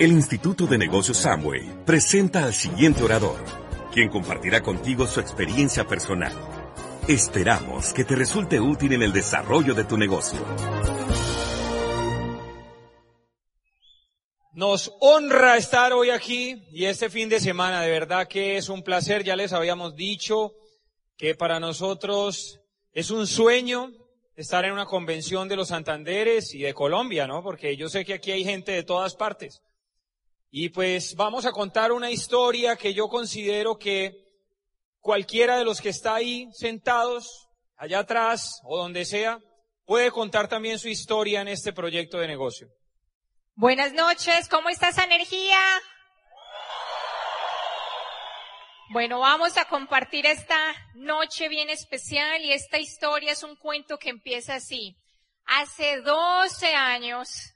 El Instituto de Negocios Samway presenta al siguiente orador, quien compartirá contigo su experiencia personal. Esperamos que te resulte útil en el desarrollo de tu negocio. Nos honra estar hoy aquí y este fin de semana. De verdad que es un placer. Ya les habíamos dicho que para nosotros es un sueño estar en una convención de los Santanderes y de Colombia, ¿no? Porque yo sé que aquí hay gente de todas partes. Y pues vamos a contar una historia que yo considero que cualquiera de los que está ahí sentados, allá atrás o donde sea, puede contar también su historia en este proyecto de negocio. Buenas noches, ¿cómo está esa energía? Bueno, vamos a compartir esta noche bien especial y esta historia es un cuento que empieza así. Hace 12 años,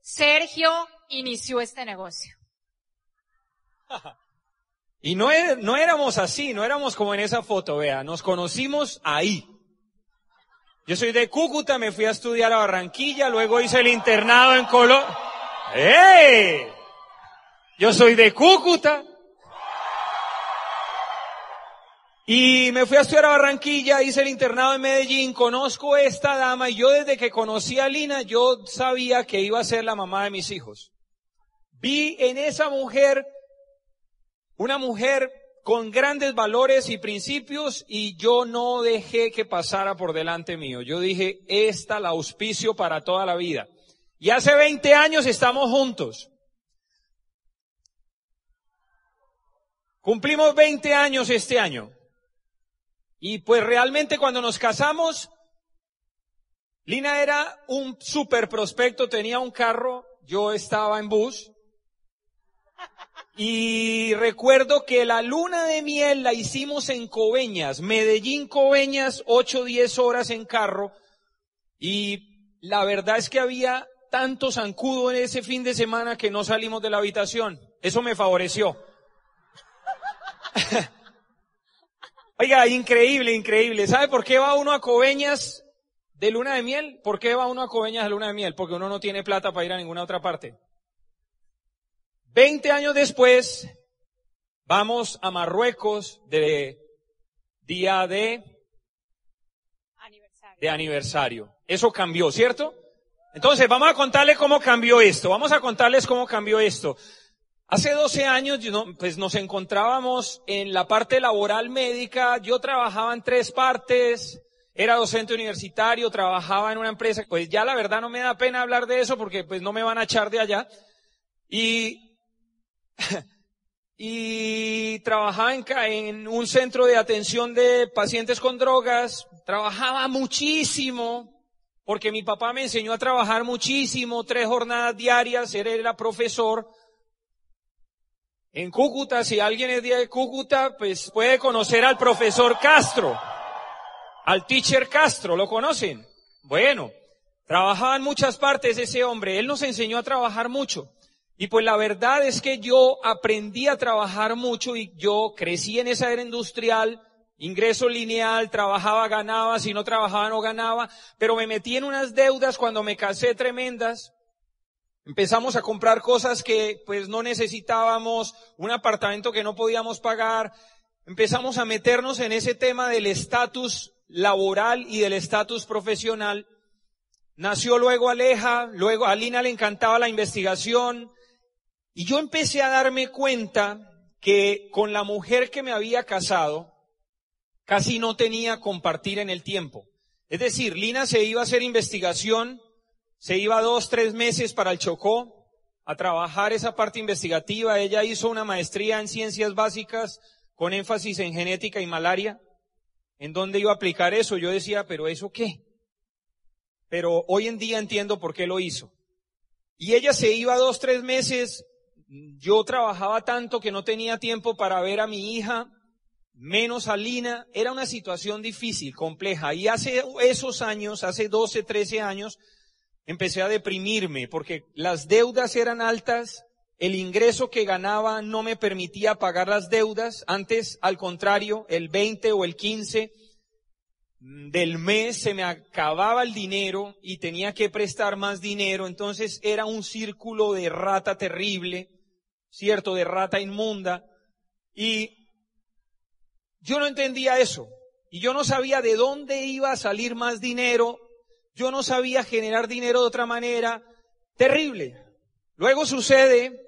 Sergio inició este negocio. Y no, er, no éramos así, no éramos como en esa foto, vea, nos conocimos ahí. Yo soy de Cúcuta, me fui a estudiar a Barranquilla, luego hice el internado en Colombia. ¡Eh! Yo soy de Cúcuta. Y me fui a estudiar a Barranquilla, hice el internado en Medellín, conozco a esta dama y yo desde que conocí a Lina, yo sabía que iba a ser la mamá de mis hijos. Vi en esa mujer una mujer con grandes valores y principios y yo no dejé que pasara por delante mío. Yo dije, esta la auspicio para toda la vida. Y hace 20 años estamos juntos. Cumplimos 20 años este año. Y pues realmente cuando nos casamos, Lina era un super prospecto, tenía un carro, yo estaba en bus, y recuerdo que la luna de miel la hicimos en Coveñas, Medellín Coveñas, 8 10 horas en carro. Y la verdad es que había tanto zancudo en ese fin de semana que no salimos de la habitación. Eso me favoreció. Oiga, increíble, increíble. ¿Sabe por qué va uno a Coveñas de luna de miel? ¿Por qué va uno a Coveñas de luna de miel? Porque uno no tiene plata para ir a ninguna otra parte. Veinte años después, vamos a Marruecos de día de Aniversario. de aniversario. Eso cambió, ¿cierto? Entonces, vamos a contarles cómo cambió esto. Vamos a contarles cómo cambió esto. Hace 12 años, pues nos encontrábamos en la parte laboral médica. Yo trabajaba en tres partes. Era docente universitario, trabajaba en una empresa. Pues ya la verdad no me da pena hablar de eso porque pues no me van a echar de allá. Y y trabajaba en, en un centro de atención de pacientes con drogas, trabajaba muchísimo, porque mi papá me enseñó a trabajar muchísimo, tres jornadas diarias, él era profesor. En Cúcuta, si alguien es de Cúcuta, pues puede conocer al profesor Castro, al teacher Castro, ¿lo conocen? Bueno, trabajaba en muchas partes ese hombre, él nos enseñó a trabajar mucho. Y pues la verdad es que yo aprendí a trabajar mucho y yo crecí en esa era industrial, ingreso lineal, trabajaba, ganaba, si no trabajaba no ganaba, pero me metí en unas deudas cuando me casé tremendas. Empezamos a comprar cosas que pues no necesitábamos, un apartamento que no podíamos pagar. Empezamos a meternos en ese tema del estatus laboral y del estatus profesional. Nació luego Aleja, luego a Lina le encantaba la investigación, y yo empecé a darme cuenta que con la mujer que me había casado, casi no tenía compartir en el tiempo. Es decir, Lina se iba a hacer investigación, se iba dos, tres meses para el Chocó a trabajar esa parte investigativa. Ella hizo una maestría en ciencias básicas con énfasis en genética y malaria. ¿En dónde iba a aplicar eso? Yo decía, pero ¿eso qué? Pero hoy en día entiendo por qué lo hizo. Y ella se iba dos, tres meses yo trabajaba tanto que no tenía tiempo para ver a mi hija, menos a Lina. Era una situación difícil, compleja. Y hace esos años, hace 12, 13 años, empecé a deprimirme porque las deudas eran altas, el ingreso que ganaba no me permitía pagar las deudas. Antes, al contrario, el 20 o el 15 del mes se me acababa el dinero y tenía que prestar más dinero, entonces era un círculo de rata terrible, cierto, de rata inmunda, y yo no entendía eso, y yo no sabía de dónde iba a salir más dinero, yo no sabía generar dinero de otra manera, terrible. Luego sucede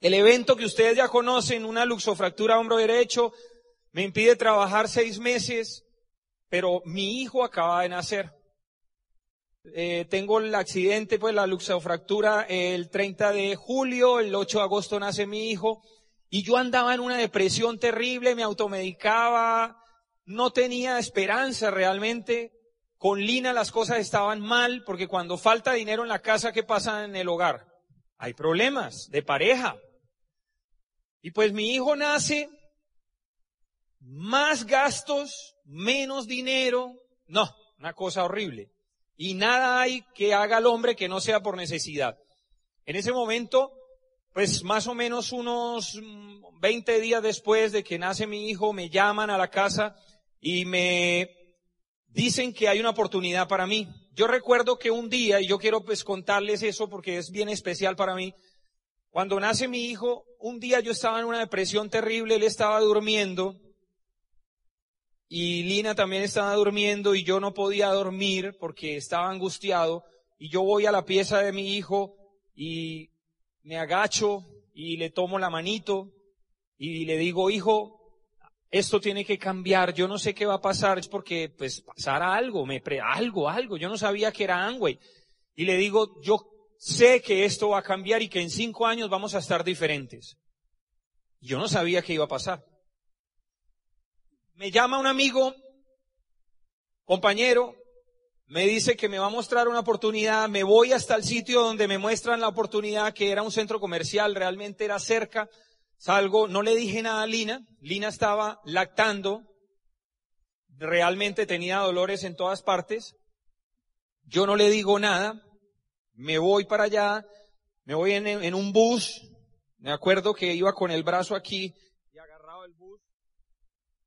el evento que ustedes ya conocen, una luxofractura hombro derecho, me impide trabajar seis meses, pero mi hijo acaba de nacer. Eh, tengo el accidente, pues la luxofractura el 30 de julio, el 8 de agosto nace mi hijo, y yo andaba en una depresión terrible, me automedicaba, no tenía esperanza realmente. Con Lina las cosas estaban mal, porque cuando falta dinero en la casa, ¿qué pasa en el hogar? Hay problemas de pareja. Y pues mi hijo nace, más gastos, menos dinero, no, una cosa horrible. Y nada hay que haga el hombre que no sea por necesidad. En ese momento, pues más o menos unos 20 días después de que nace mi hijo, me llaman a la casa y me dicen que hay una oportunidad para mí. Yo recuerdo que un día, y yo quiero pues contarles eso porque es bien especial para mí, cuando nace mi hijo, un día yo estaba en una depresión terrible, él estaba durmiendo y Lina también estaba durmiendo y yo no podía dormir porque estaba angustiado y yo voy a la pieza de mi hijo y me agacho y le tomo la manito y le digo, hijo, esto tiene que cambiar, yo no sé qué va a pasar, es porque pues pasará algo, me pre algo, algo, yo no sabía que era Angway. Y le digo, yo sé que esto va a cambiar y que en cinco años vamos a estar diferentes. Yo no sabía qué iba a pasar. Me llama un amigo, compañero, me dice que me va a mostrar una oportunidad, me voy hasta el sitio donde me muestran la oportunidad, que era un centro comercial, realmente era cerca, salgo, no le dije nada a Lina, Lina estaba lactando, realmente tenía dolores en todas partes, yo no le digo nada, me voy para allá, me voy en, un bus, me acuerdo que iba con el brazo aquí,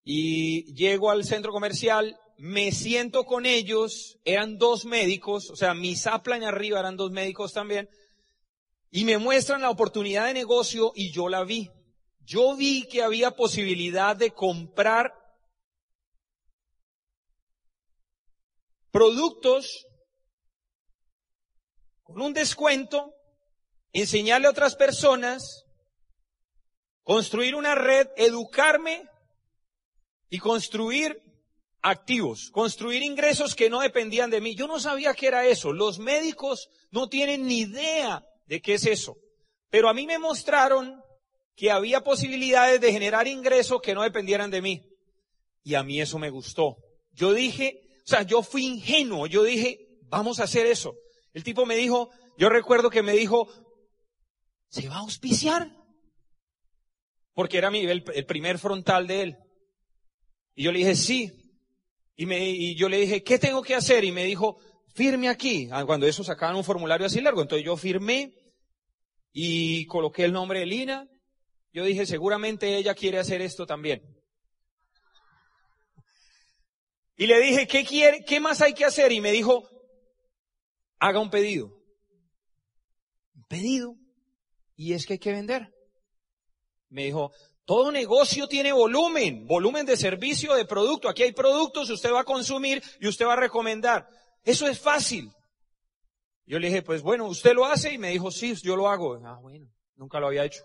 y llego al centro comercial, me siento con ellos, eran dos médicos, o sea, mi en arriba eran dos médicos también, y me muestran la oportunidad de negocio y yo la vi. Yo vi que había posibilidad de comprar productos con un descuento, enseñarle a otras personas, construir una red, educarme y construir activos, construir ingresos que no dependían de mí. Yo no sabía qué era eso. Los médicos no tienen ni idea de qué es eso. Pero a mí me mostraron que había posibilidades de generar ingresos que no dependieran de mí. Y a mí eso me gustó. Yo dije, o sea, yo fui ingenuo. Yo dije, vamos a hacer eso. El tipo me dijo, yo recuerdo que me dijo, ¿se va a auspiciar? Porque era mi, el, primer frontal de él. Y yo le dije, sí. Y, me, y yo le dije, ¿qué tengo que hacer? Y me dijo, firme aquí. Ah, cuando eso sacaban un formulario así largo. Entonces yo firmé y coloqué el nombre de Lina. Yo dije, seguramente ella quiere hacer esto también. Y le dije, ¿qué quiere, qué más hay que hacer? Y me dijo, haga un pedido. Un pedido. Y es que hay que vender. Me dijo, todo negocio tiene volumen, volumen de servicio, de producto. Aquí hay productos, usted va a consumir y usted va a recomendar. Eso es fácil. Yo le dije, pues bueno, ¿usted lo hace? Y me dijo, sí, yo lo hago. Ah, bueno, nunca lo había hecho.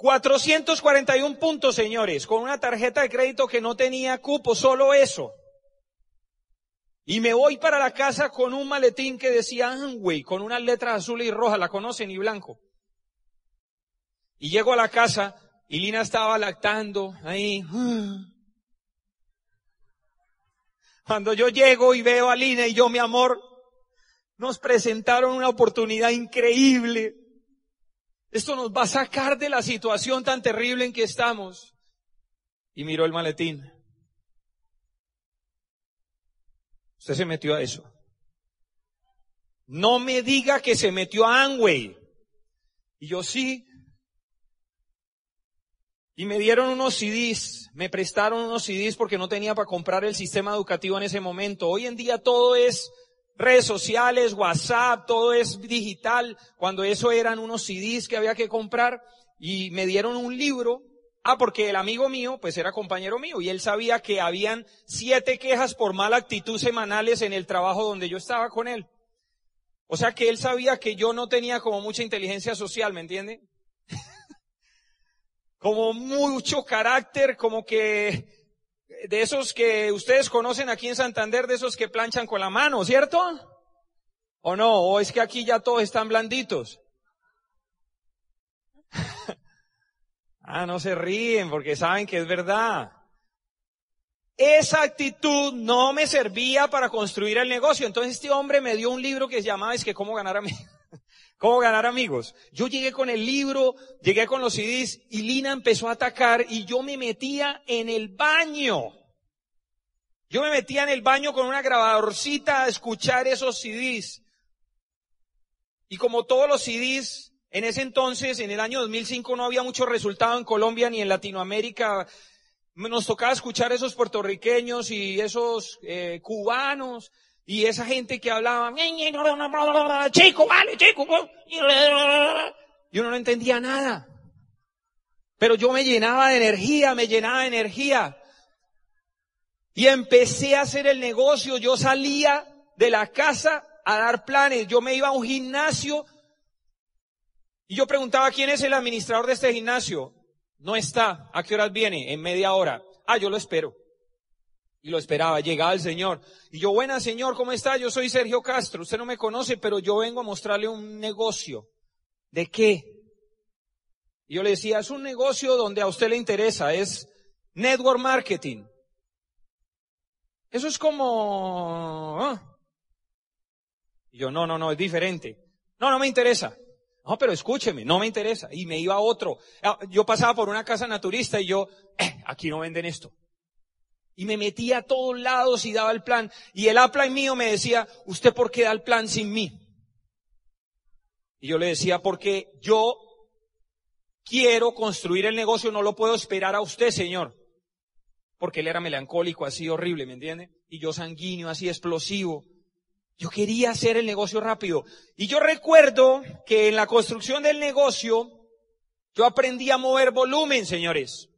441 puntos, señores, con una tarjeta de crédito que no tenía cupo, solo eso. Y me voy para la casa con un maletín que decía Amway, con unas letras azules y rojas, la conocen, y blanco. Y llego a la casa y Lina estaba lactando ahí. Cuando yo llego y veo a Lina y yo, mi amor, nos presentaron una oportunidad increíble. Esto nos va a sacar de la situación tan terrible en que estamos. Y miró el maletín. Usted se metió a eso. No me diga que se metió a Amway. Y yo sí, Y me dieron unos CDs, me prestaron unos CDs porque no tenía para comprar el sistema educativo en ese momento. Hoy en día todo es redes sociales, WhatsApp, todo es digital. Cuando eso eran unos CDs que había que comprar y me dieron un libro. Ah, porque el amigo mío, pues era compañero mío y él sabía que habían siete quejas por mala actitud semanales en el trabajo donde yo estaba con él. O sea que él sabía que yo no tenía como mucha inteligencia social, ¿me entiende? como mucho carácter, como que de esos que ustedes conocen aquí en Santander, de esos que planchan con la mano, ¿cierto? ¿O no? ¿O es que aquí ya todos están blanditos? ah, no se ríen porque saben que es verdad. Esa actitud no me servía para construir el negocio. Entonces este hombre me dio un libro que se llamaba Es que cómo ganar a mí. ¿Cómo ganar amigos? Yo llegué con el libro, llegué con los CDs y Lina empezó a atacar y yo me metía en el baño. Yo me metía en el baño con una grabadorcita a escuchar esos CDs. Y como todos los CDs, en ese entonces, en el año 2005, no había mucho resultado en Colombia ni en Latinoamérica. Nos tocaba escuchar esos puertorriqueños y esos eh, cubanos y esa gente que hablaba, chico, vale, chico, y uno no entendía nada. Pero yo me llenaba de energía, me llenaba de energía. Y empecé a hacer el negocio. Yo salía de la casa a dar planes. Yo me iba a un gimnasio y yo preguntaba quién es el administrador de este gimnasio. No está. ¿A qué horas viene? En media hora. Ah, yo lo espero. Y lo esperaba, llegaba el Señor. Y yo, buena Señor, ¿cómo está? Yo soy Sergio Castro. Usted no me conoce, pero yo vengo a mostrarle un negocio. ¿De qué? Y yo le decía, es un negocio donde a usted le interesa, es network marketing. Eso es como... ¿ah? Y yo, no, no, no, es diferente. No, no me interesa. No, pero escúcheme, no me interesa. Y me iba a otro. Ah, yo pasaba por una casa naturista y yo, eh, aquí no venden esto. Y me metía a todos lados y daba el plan. Y el upline mío me decía, ¿usted por qué da el plan sin mí? Y yo le decía, porque yo quiero construir el negocio, no lo puedo esperar a usted, señor. Porque él era melancólico, así horrible, ¿me entiende? Y yo sanguíneo, así explosivo. Yo quería hacer el negocio rápido. Y yo recuerdo que en la construcción del negocio, yo aprendí a mover volumen, señores.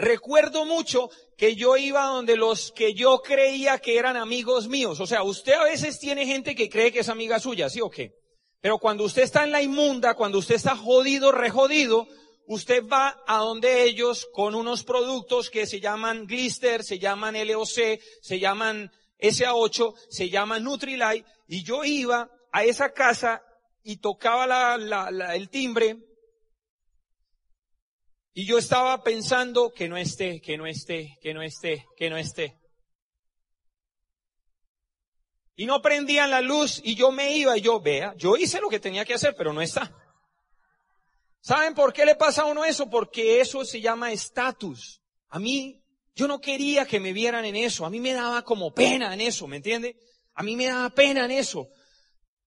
Recuerdo mucho que yo iba donde los que yo creía que eran amigos míos. O sea, usted a veces tiene gente que cree que es amiga suya, ¿sí o qué? Pero cuando usted está en la inmunda, cuando usted está jodido, rejodido, usted va a donde ellos con unos productos que se llaman Glister, se llaman LOC, se llaman SA8, se llaman Nutrilite, y yo iba a esa casa y tocaba el timbre y yo estaba pensando que no esté, que no esté, que no esté, que no esté. Y no prendían la luz y yo me iba y yo, vea, yo hice lo que tenía que hacer, pero no está. ¿Saben por qué le pasa a uno eso? Porque eso se llama estatus. A mí, yo no quería que me vieran en eso. A mí me daba como pena en eso, ¿me entiende? A mí me daba pena en eso.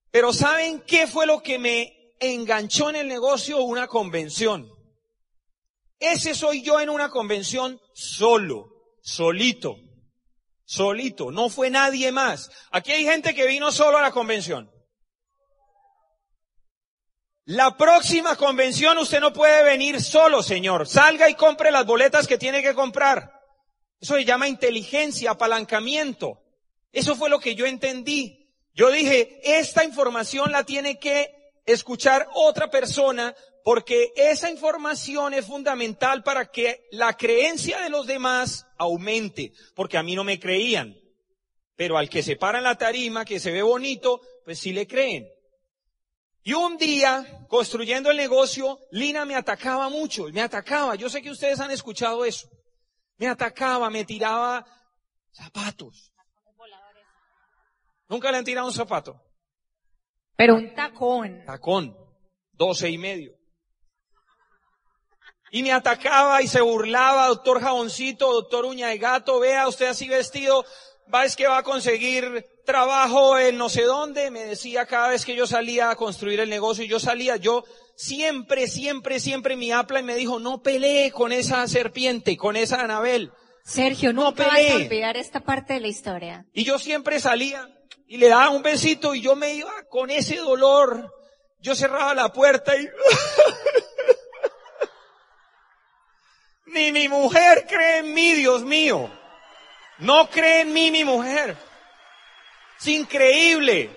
Pero ¿saben qué fue lo que me enganchó en el negocio? Una convención. Ese soy yo en una convención solo, solito, solito, no fue nadie más. Aquí hay gente que vino solo a la convención. La próxima convención usted no puede venir solo, señor. Salga y compre las boletas que tiene que comprar. Eso se llama inteligencia, apalancamiento. Eso fue lo que yo entendí. Yo dije, esta información la tiene que escuchar otra persona porque esa información es fundamental para que la creencia de los demás aumente, porque a mí no me creían. Pero al que se para en la tarima, que se ve bonito, pues sí le creen. Y un día, construyendo el negocio, Lina me atacaba mucho, me atacaba. Yo sé que ustedes han escuchado eso. Me atacaba, me tiraba zapatos. Nunca le han tirado un zapato. Pero un tacón. Tacón. Doce y medio y me atacaba y se burlaba, doctor jaboncito, doctor uña de gato, vea usted así vestido, va es que va a conseguir trabajo en no sé dónde, me decía cada vez que yo salía a construir el negocio y yo salía, yo siempre, siempre, siempre mi apla y me dijo, no pelee con esa serpiente, con esa Anabel. Sergio, no No vas a olvidar esta parte de la historia. Y yo siempre salía y le daba un besito y yo me iba con ese dolor. Yo cerraba la puerta y... Ni mi mujer cree en mí, Dios mío. No cree en mí mi mujer. Es increíble.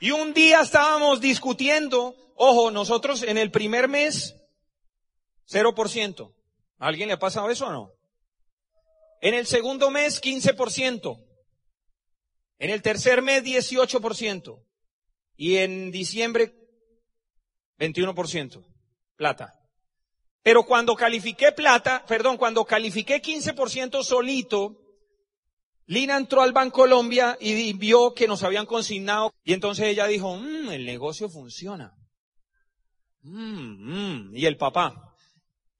Y un día estábamos discutiendo, ojo, nosotros en el primer mes, 0%. ¿A alguien le ha pasado eso o no? En el segundo mes, 15%. En el tercer mes, 18%. Y en diciembre, 21%. Plata. Pero cuando califiqué plata, perdón, cuando califiqué 15% solito, Lina entró al Bancolombia y vio que nos habían consignado. Y entonces ella dijo, "Mm, el negocio funciona. Mm, mm". Y el papá,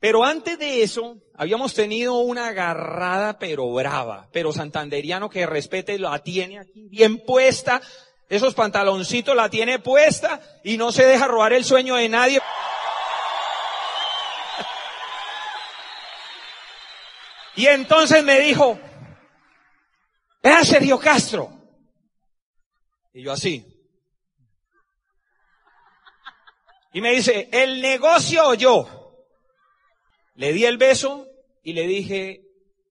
pero antes de eso, habíamos tenido una agarrada pero brava, pero santanderiano que respete la tiene aquí bien puesta, esos pantaloncitos la tiene puesta y no se deja robar el sueño de nadie. Y entonces me dijo, vea Sergio Castro. Y yo así. Y me dice, ¿el negocio o yo? Le di el beso y le dije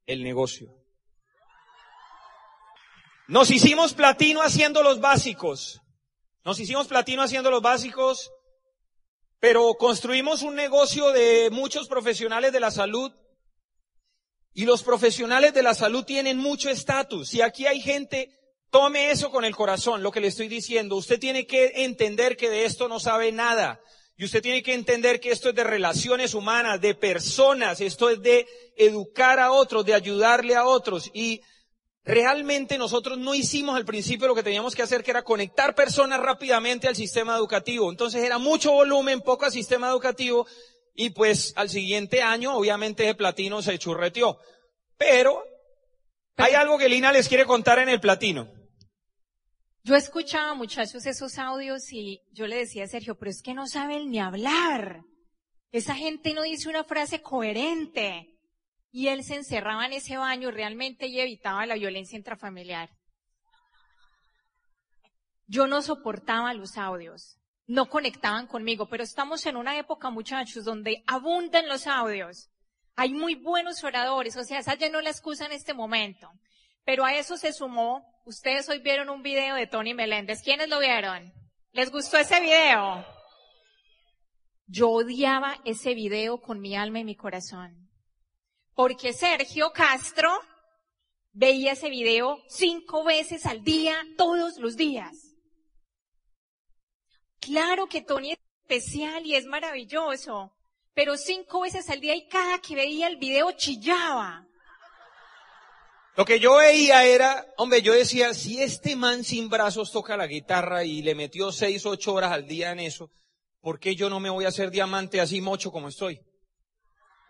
el negocio. Nos hicimos platino haciendo los básicos. Nos hicimos platino haciendo los básicos, pero construimos un negocio de muchos profesionales de la salud. Y los profesionales de la salud tienen mucho estatus. Si aquí hay gente, tome eso con el corazón, lo que le estoy diciendo. Usted tiene que entender que de esto no sabe nada. Y usted tiene que entender que esto es de relaciones humanas, de personas, esto es de educar a otros, de ayudarle a otros. Y realmente nosotros no hicimos al principio lo que teníamos que hacer, que era conectar personas rápidamente al sistema educativo. Entonces era mucho volumen, poco al sistema educativo. Y pues al siguiente año, obviamente, el platino se churreteó. Pero hay algo que Lina les quiere contar en el platino. Yo escuchaba, muchachos, esos audios y yo le decía a Sergio, pero es que no saben ni hablar. Esa gente no dice una frase coherente. Y él se encerraba en ese baño realmente y evitaba la violencia intrafamiliar. Yo no soportaba los audios. No conectaban conmigo, pero estamos en una época, muchachos, donde abundan los audios. Hay muy buenos oradores, o sea, esa ya no la excusa en este momento. Pero a eso se sumó, ustedes hoy vieron un video de Tony Meléndez. ¿Quiénes lo vieron? ¿Les gustó ese video? Yo odiaba ese video con mi alma y mi corazón. Porque Sergio Castro veía ese video cinco veces al día, todos los días. Claro que Tony es especial y es maravilloso, pero cinco veces al día y cada que veía el video chillaba. Lo que yo veía era, hombre, yo decía, si este man sin brazos toca la guitarra y le metió seis, ocho horas al día en eso, ¿por qué yo no me voy a hacer diamante así mocho como estoy?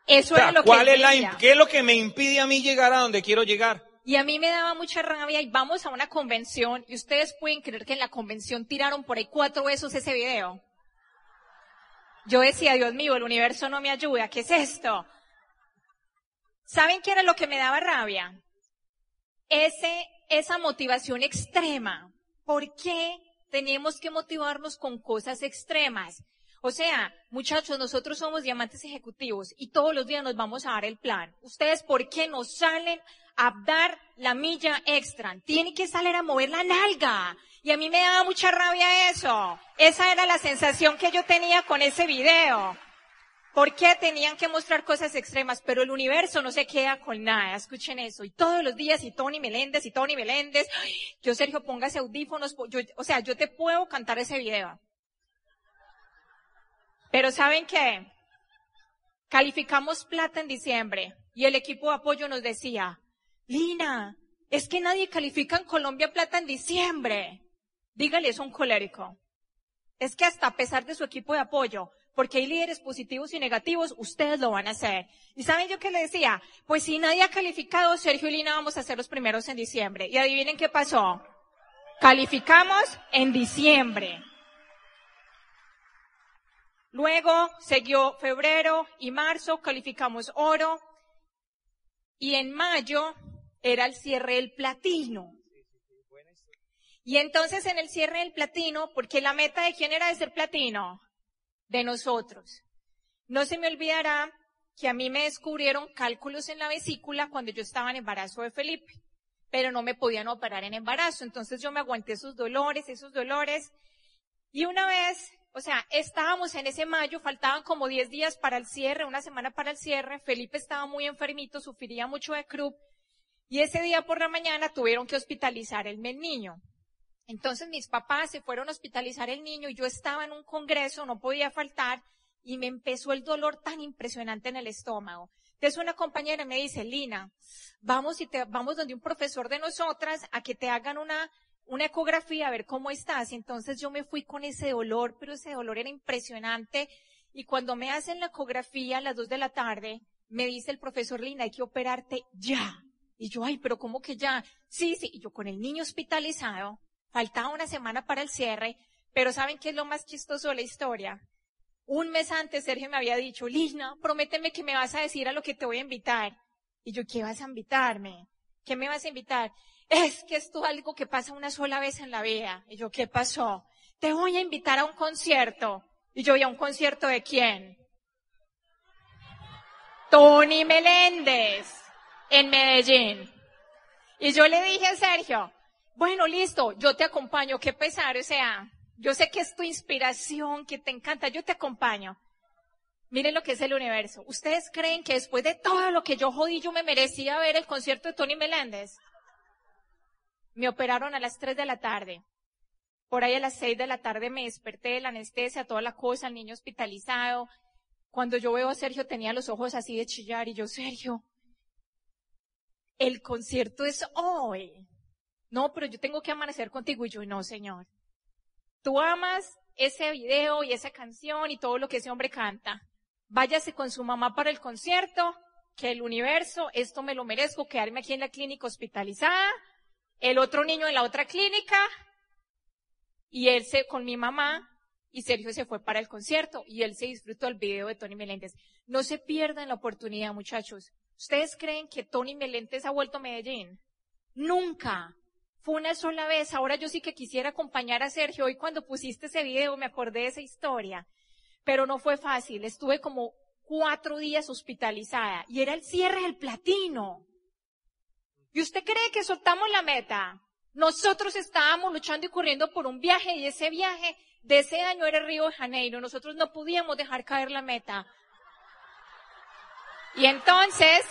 Eso O sea, era lo ¿cuál que es la, ¿Qué es lo que me impide a mí llegar a donde quiero llegar? Y a mí me daba mucha rabia y vamos a una convención y ustedes pueden creer que en la convención tiraron por ahí cuatro besos ese video. Yo decía, Dios mío, el universo no me ayuda, ¿qué es esto? ¿Saben qué era lo que me daba rabia? Ese, esa motivación extrema. ¿Por qué tenemos que motivarnos con cosas extremas? O sea, muchachos, nosotros somos diamantes ejecutivos y todos los días nos vamos a dar el plan. Ustedes, ¿por qué no salen a dar la milla extra? Tienen que salir a mover la nalga. Y a mí me daba mucha rabia eso. Esa era la sensación que yo tenía con ese video. ¿Por qué tenían que mostrar cosas extremas? Pero el universo no se queda con nada. Escuchen eso. Y todos los días, y Tony Meléndez, y Tony Meléndez. Yo, Sergio, póngase audífonos. yo- o sea, yo te puedo cantar ese video. Pero ¿saben qué? Calificamos plata en diciembre y el equipo de apoyo nos decía, Lina, es que nadie califica en Colombia plata en diciembre. Dígale eso a un colérico. Es que hasta a pesar de su equipo de apoyo, porque hay líderes positivos y negativos, ustedes lo van a hacer. ¿Y saben yo qué le decía? Pues si nadie ha calificado, Sergio y Lina vamos a ser los primeros en diciembre. Y adivinen qué pasó. Calificamos en diciembre. Luego siguió febrero y marzo, calificamos oro. Y en mayo era el cierre del platino. Y entonces en el cierre del platino, porque la meta de quién era de ser platino? De nosotros. No se me olvidará que a mí me descubrieron cálculos en la vesícula cuando yo estaba en embarazo de Felipe, pero no me podían operar en embarazo. Entonces yo me aguanté esos dolores, esos dolores. Y una vez, o sea, estábamos en ese mayo, faltaban como 10 días para el cierre, una semana para el cierre. Felipe estaba muy enfermito, sufría mucho de croup. Y ese día por la mañana tuvieron que hospitalizar el niño. Entonces mis papás se fueron a hospitalizar el niño y yo estaba en un congreso, no podía faltar, y me empezó el dolor tan impresionante en el estómago. Entonces una compañera me dice, Lina, vamos y te, vamos donde un profesor de nosotras a que te hagan una, una ecografía a ver cómo estás. Entonces yo me fui con ese dolor, pero ese dolor era impresionante. Y cuando me hacen la ecografía a las dos de la tarde, me dice el profesor Lina, hay que operarte ya. Y yo, ay, pero ¿cómo que ya? Sí, sí, y yo con el niño hospitalizado, faltaba una semana para el cierre, pero ¿saben qué es lo más chistoso de la historia? Un mes antes Sergio me había dicho, Lina, prométeme que me vas a decir a lo que te voy a invitar. Y yo, ¿qué vas a invitarme? ¿Qué me vas a invitar? Es que esto es algo que pasa una sola vez en la vida. Y yo, ¿qué pasó? Te voy a invitar a un concierto. Y yo, ¿y a un concierto de quién? Tony Meléndez, en Medellín. Y yo le dije a Sergio, bueno, listo, yo te acompaño, qué pesar, o sea, yo sé que es tu inspiración, que te encanta, yo te acompaño. Miren lo que es el universo. ¿Ustedes creen que después de todo lo que yo jodí, yo me merecía ver el concierto de Tony Meléndez? Me operaron a las 3 de la tarde. Por ahí a las 6 de la tarde me desperté de la anestesia, toda la cosa, el niño hospitalizado. Cuando yo veo a Sergio tenía los ojos así de chillar y yo, Sergio, el concierto es hoy. No, pero yo tengo que amanecer contigo y yo, no, señor. Tú amas ese video y esa canción y todo lo que ese hombre canta. Váyase con su mamá para el concierto, que el universo, esto me lo merezco, quedarme aquí en la clínica hospitalizada, el otro niño en la otra clínica, y él se, con mi mamá, y Sergio se fue para el concierto, y él se disfrutó el video de Tony Meléndez. No se pierdan la oportunidad, muchachos. ¿Ustedes creen que Tony Meléndez ha vuelto a Medellín? Nunca. Fue una sola vez. Ahora yo sí que quisiera acompañar a Sergio. Hoy cuando pusiste ese video me acordé de esa historia. Pero no fue fácil. Estuve como cuatro días hospitalizada y era el cierre del platino. ¿Y usted cree que soltamos la meta? Nosotros estábamos luchando y corriendo por un viaje y ese viaje de ese año era Río de Janeiro. Nosotros no podíamos dejar caer la meta. Y entonces,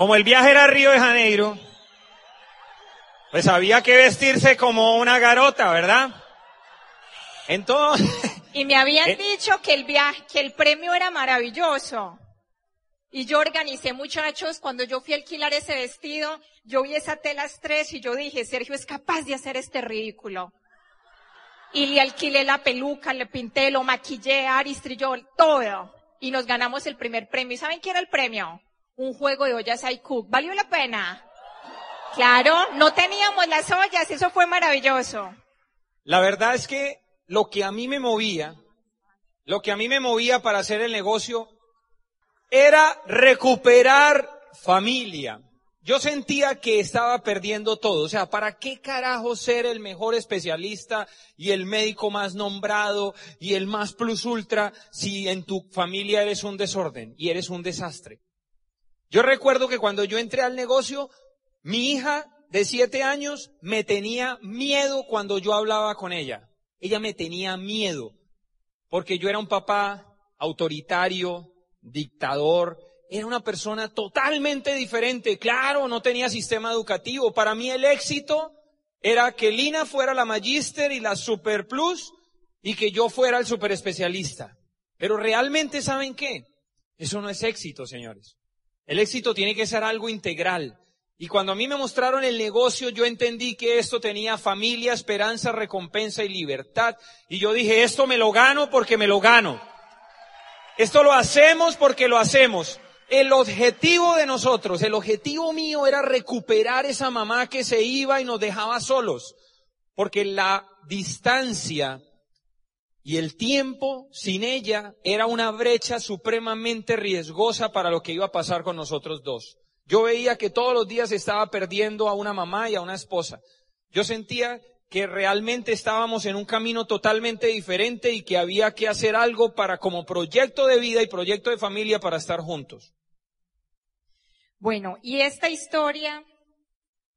Como el viaje era a Río de Janeiro, pues había que vestirse como una garota, ¿verdad? Entonces. Y me habían eh, dicho que el viaje, que el premio era maravilloso. Y yo organicé muchachos, cuando yo fui a alquilar ese vestido, yo vi esa tela tres y yo dije, Sergio es capaz de hacer este ridículo. Y le alquilé la peluca, le pinté, lo maquillé, aristrilló, todo. Y nos ganamos el primer premio. ¿Y saben qué era el premio? un juego de ollas iCook. ¿Valió la pena? Claro, no teníamos las ollas, eso fue maravilloso. La verdad es que lo que a mí me movía, lo que a mí me movía para hacer el negocio era recuperar familia. Yo sentía que estaba perdiendo todo. O sea, ¿para qué carajo ser el mejor especialista y el médico más nombrado y el más plus ultra si en tu familia eres un desorden y eres un desastre? Yo recuerdo que cuando yo entré al negocio, mi hija de siete años me tenía miedo cuando yo hablaba con ella. Ella me tenía miedo porque yo era un papá autoritario, dictador, era una persona totalmente diferente. Claro, no tenía sistema educativo. Para mí el éxito era que Lina fuera la magíster y la super plus y que yo fuera el super especialista. Pero realmente, ¿saben qué? Eso no es éxito, señores. El éxito tiene que ser algo integral. Y cuando a mí me mostraron el negocio, yo entendí que esto tenía familia, esperanza, recompensa y libertad. Y yo dije, esto me lo gano porque me lo gano. Esto lo hacemos porque lo hacemos. El objetivo de nosotros, el objetivo mío era recuperar esa mamá que se iba y nos dejaba solos. Porque la distancia y el tiempo sin ella era una brecha supremamente riesgosa para lo que iba a pasar con nosotros dos. Yo veía que todos los días estaba perdiendo a una mamá y a una esposa. Yo sentía que realmente estábamos en un camino totalmente diferente y que había que hacer algo para como proyecto de vida y proyecto de familia para estar juntos. Bueno, y esta historia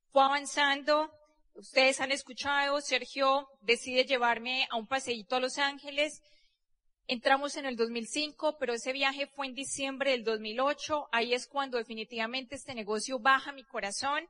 fue avanzando. Ustedes han escuchado, Sergio decide llevarme a un paseíto a Los Ángeles Entramos en el 2005, pero ese viaje fue en diciembre del 2008. Ahí es cuando definitivamente este negocio baja mi corazón.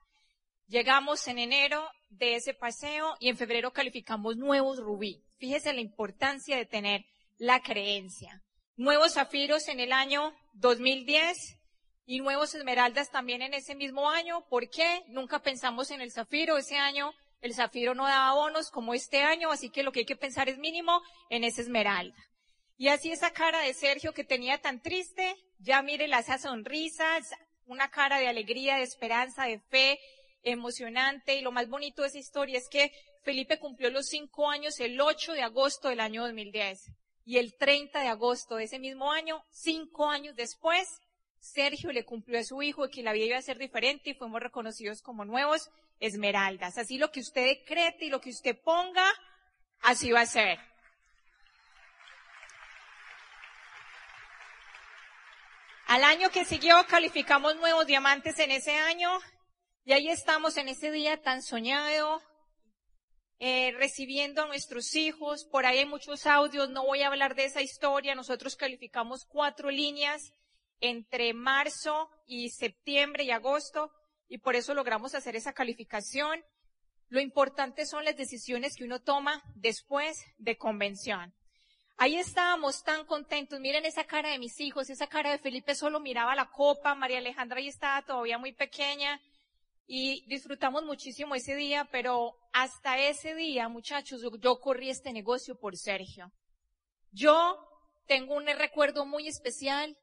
Llegamos en enero de ese paseo y en febrero calificamos nuevos rubí. Fíjese la importancia de tener la creencia. Nuevos zafiros en el año 2010 y nuevos esmeraldas también en ese mismo año. ¿Por qué? Nunca pensamos en el zafiro. Ese año el zafiro no daba bonos como este año, así que lo que hay que pensar es mínimo en esa esmeralda. Y así esa cara de Sergio que tenía tan triste, ya mire esa sonrisa, una cara de alegría, de esperanza, de fe, emocionante. Y lo más bonito de esa historia es que Felipe cumplió los cinco años el 8 de agosto del año 2010. Y el 30 de agosto de ese mismo año, cinco años después, Sergio le cumplió a su hijo que la vida iba a ser diferente y fuimos reconocidos como nuevos esmeraldas. Así lo que usted decrete y lo que usted ponga, así va a ser. Al año que siguió calificamos nuevos diamantes en ese año y ahí estamos en ese día tan soñado, eh, recibiendo a nuestros hijos. Por ahí hay muchos audios, no voy a hablar de esa historia. Nosotros calificamos cuatro líneas entre marzo y septiembre y agosto y por eso logramos hacer esa calificación. Lo importante son las decisiones que uno toma después de convención. Ahí estábamos tan contentos. Miren esa cara de mis hijos, esa cara de Felipe solo miraba la copa, María Alejandra ahí estaba todavía muy pequeña y disfrutamos muchísimo ese día, pero hasta ese día, muchachos, yo, corrí este negocio por Sergio. Yo tengo un recuerdo muy especial.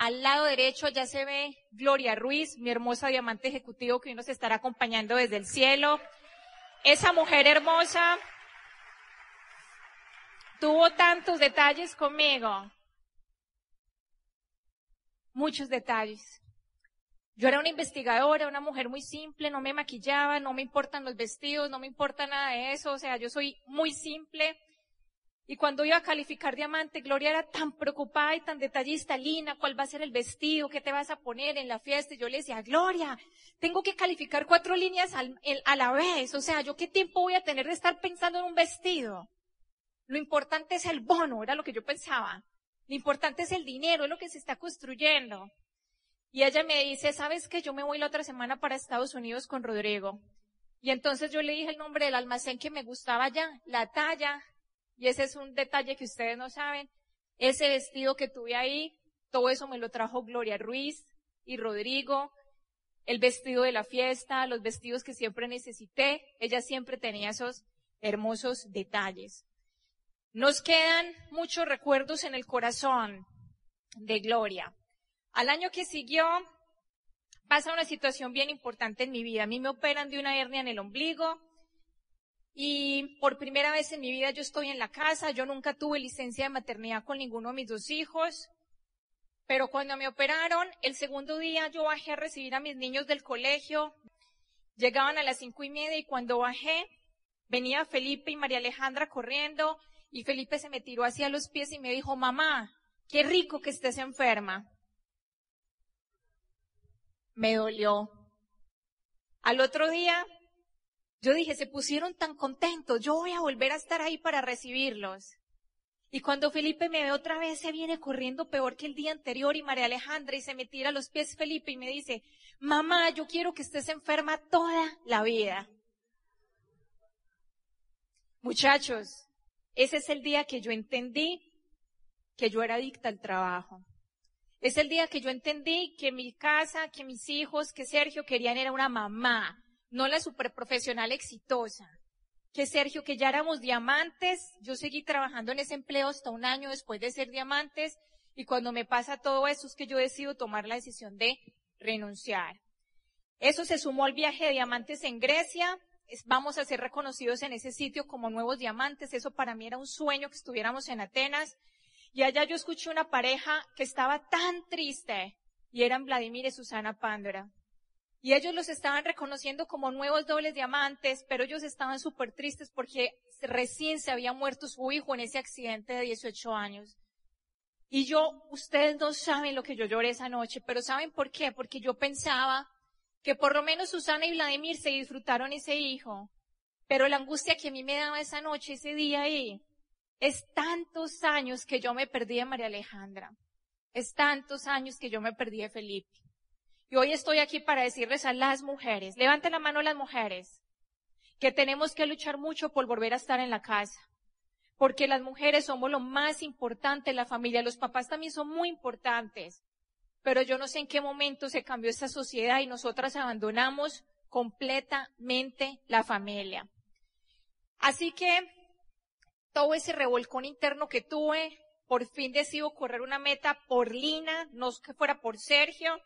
Al lado derecho ya se ve Gloria Ruiz, mi hermosa diamante ejecutivo que hoy nos estará acompañando desde el cielo. Esa mujer hermosa Tuvo tantos detalles conmigo. Muchos detalles. Yo era una investigadora, una mujer muy simple, no me maquillaba, no me importan los vestidos, no me importa nada de eso, o sea, yo soy muy simple. Y cuando iba a calificar diamante, Gloria era tan preocupada y tan detallista, Lina, ¿cuál va a ser el vestido? ¿Qué te vas a poner en la fiesta? Y yo le decía, Gloria, tengo que calificar cuatro líneas a la vez, o sea, ¿yo qué tiempo voy a tener de estar pensando en un vestido? Lo importante es el bono, era lo que yo pensaba. Lo importante es el dinero, es lo que se está construyendo. Y ella me dice, ¿sabes qué? Yo me voy la otra semana para Estados Unidos con Rodrigo. Y entonces yo le dije el nombre del almacén que me gustaba ya, la talla. Y ese es un detalle que ustedes no saben. Ese vestido que tuve ahí, todo eso me lo trajo Gloria Ruiz y Rodrigo. El vestido de la fiesta, los vestidos que siempre necesité. Ella siempre tenía esos hermosos detalles. Nos quedan muchos recuerdos en el corazón de Gloria. Al año que siguió, pasa una situación bien importante en mi vida. A mí me operan de una hernia en el ombligo y por primera vez en mi vida yo estoy en la casa. Yo nunca tuve licencia de maternidad con ninguno de mis dos hijos. Pero cuando me operaron, el segundo día yo bajé a recibir a mis niños del colegio. Llegaban a las cinco y media y cuando bajé, venía Felipe y María Alejandra corriendo y Felipe se me tiró hacia los pies y me dijo, mamá, qué rico que estés enferma. Me dolió. Al otro día, yo dije, se pusieron tan contentos, yo voy a volver a estar ahí para recibirlos. Y cuando Felipe me ve otra vez, se viene corriendo peor que el día anterior y María Alejandra y se me tira a los pies Felipe y me dice, mamá, yo quiero que estés enferma toda la vida. Muchachos, ese es el día que yo entendí que yo era adicta al trabajo. Es el día que yo entendí que mi casa, que mis hijos, que Sergio querían era una mamá, no la superprofesional exitosa. Que Sergio, que ya éramos diamantes, yo seguí trabajando en ese empleo hasta un año después de ser diamantes, y cuando me pasa todo eso es que yo decido tomar la decisión de renunciar. Eso se sumó al viaje de diamantes en Grecia. Vamos a ser reconocidos en ese sitio como nuevos diamantes. Eso para mí era un sueño que estuviéramos en Atenas. Y allá yo escuché una pareja que estaba tan triste y eran Vladimir y Susana Pándora. Y ellos los estaban reconociendo como nuevos dobles diamantes, pero ellos estaban súper tristes porque recién se había muerto su hijo en ese accidente de 18 años. Y yo, ustedes no saben lo que yo lloré esa noche, pero ¿saben por qué? Porque yo pensaba que por lo menos Susana y Vladimir se disfrutaron ese hijo. Pero la angustia que a mí me daba esa noche, ese día ahí, es tantos años que yo me perdí de María Alejandra. Es tantos años que yo me perdí de Felipe. Y hoy estoy aquí para decirles a las mujeres, levanten la mano las mujeres, que tenemos que luchar mucho por volver a estar en la casa porque las mujeres somos lo más importante en la familia, los papás también son muy importantes, pero yo no sé en qué momento se cambió esta sociedad y nosotras abandonamos completamente la familia. Así que todo ese revolcón interno que tuve, por fin decido correr una meta por Lina, no que fuera por Sergio,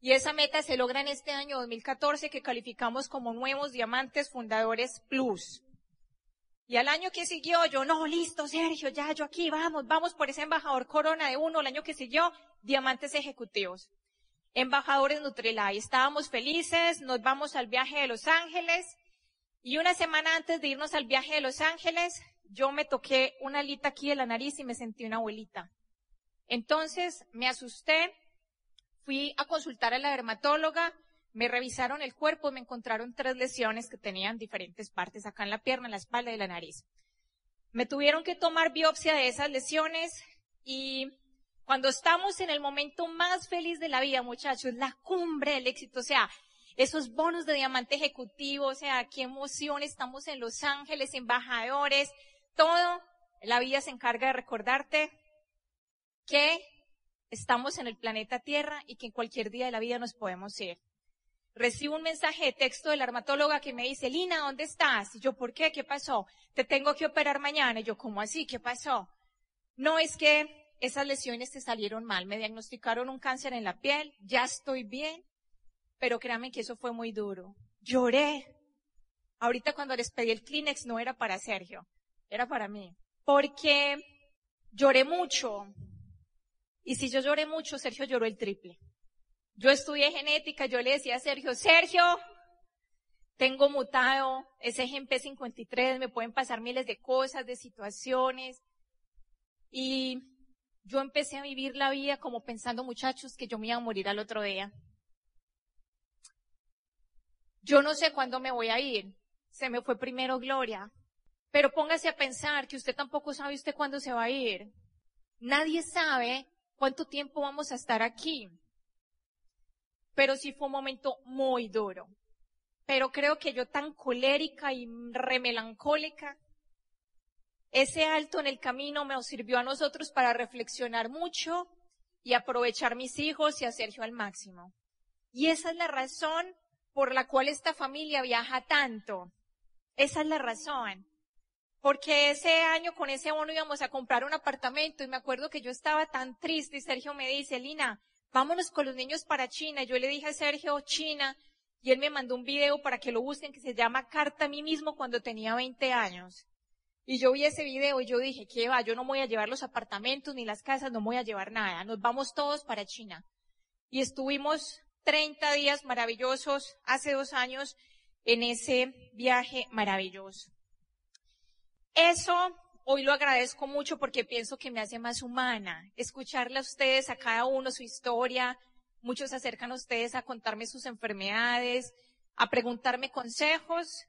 y esa meta se logra en este año 2014 que calificamos como nuevos diamantes fundadores plus. Y al año que siguió, yo, no, listo, Sergio, ya, yo aquí, vamos, vamos por ese embajador corona de uno. El año que siguió, diamantes ejecutivos. Embajadores Nutrilay. Estábamos felices, nos vamos al viaje de Los Ángeles. Y una semana antes de irnos al viaje de Los Ángeles, yo me toqué una alita aquí de la nariz y me sentí una abuelita. Entonces me asusté, fui a consultar a la dermatóloga, me revisaron el cuerpo me encontraron tres lesiones que tenían diferentes partes acá en la pierna, en la espalda y la nariz. Me tuvieron que tomar biopsia de esas lesiones y cuando estamos en el momento más feliz de la vida, muchachos, la cumbre del éxito, o sea, esos bonos de diamante ejecutivo, o sea, qué emoción, estamos en Los Ángeles, embajadores, todo, la vida se encarga de recordarte que estamos en el planeta Tierra y que en cualquier día de la vida nos podemos ir recibo un mensaje de texto de la armatóloga que me dice, Lina, ¿dónde estás? Y yo, ¿por qué? ¿Qué pasó? Te tengo que operar mañana. Y yo, ¿cómo así? ¿Qué pasó? No es que esas lesiones te salieron mal. Me diagnosticaron un cáncer en la piel. Ya estoy bien. Pero créanme que eso fue muy duro. Lloré. Ahorita cuando les pedí el Kleenex no era para Sergio. Era para mí. Porque lloré mucho. Y si yo lloré mucho, Sergio lloró el triple. Yo estudié genética, yo le decía a Sergio, Sergio, tengo mutado ese GMP53, me pueden pasar miles de cosas, de situaciones. Y yo empecé a vivir la vida como pensando, muchachos, que yo me iba a morir al otro día. Yo no sé cuándo me voy a ir. Se me fue primero Gloria. Pero póngase a pensar que usted tampoco sabe usted cuándo se va a ir. Nadie sabe cuánto tiempo vamos a estar aquí pero sí fue un momento muy duro. Pero creo que yo tan colérica y remelancólica, ese alto en el camino me sirvió a nosotros para reflexionar mucho y aprovechar mis hijos y a Sergio al máximo. Y esa es la razón por la cual esta familia viaja tanto. Esa es la razón. Porque ese año con ese bono íbamos a comprar un apartamento y me acuerdo que yo estaba tan triste y Sergio me dice, Lina, vámonos con los niños para China. Yo le dije a Sergio, China, y él me mandó un video para que lo busquen que se llama Carta a mí mismo cuando tenía 20 años. Y yo vi ese video y yo dije, ¿qué va? Yo no voy a llevar los apartamentos ni las casas, no voy a llevar nada. Nos vamos todos para China. Y estuvimos 30 días maravillosos hace dos años en ese viaje maravilloso. Eso Hoy lo agradezco mucho porque pienso que me hace más humana. Escucharle a ustedes, a cada uno su historia. Muchos se acercan a ustedes a contarme sus enfermedades, a preguntarme consejos.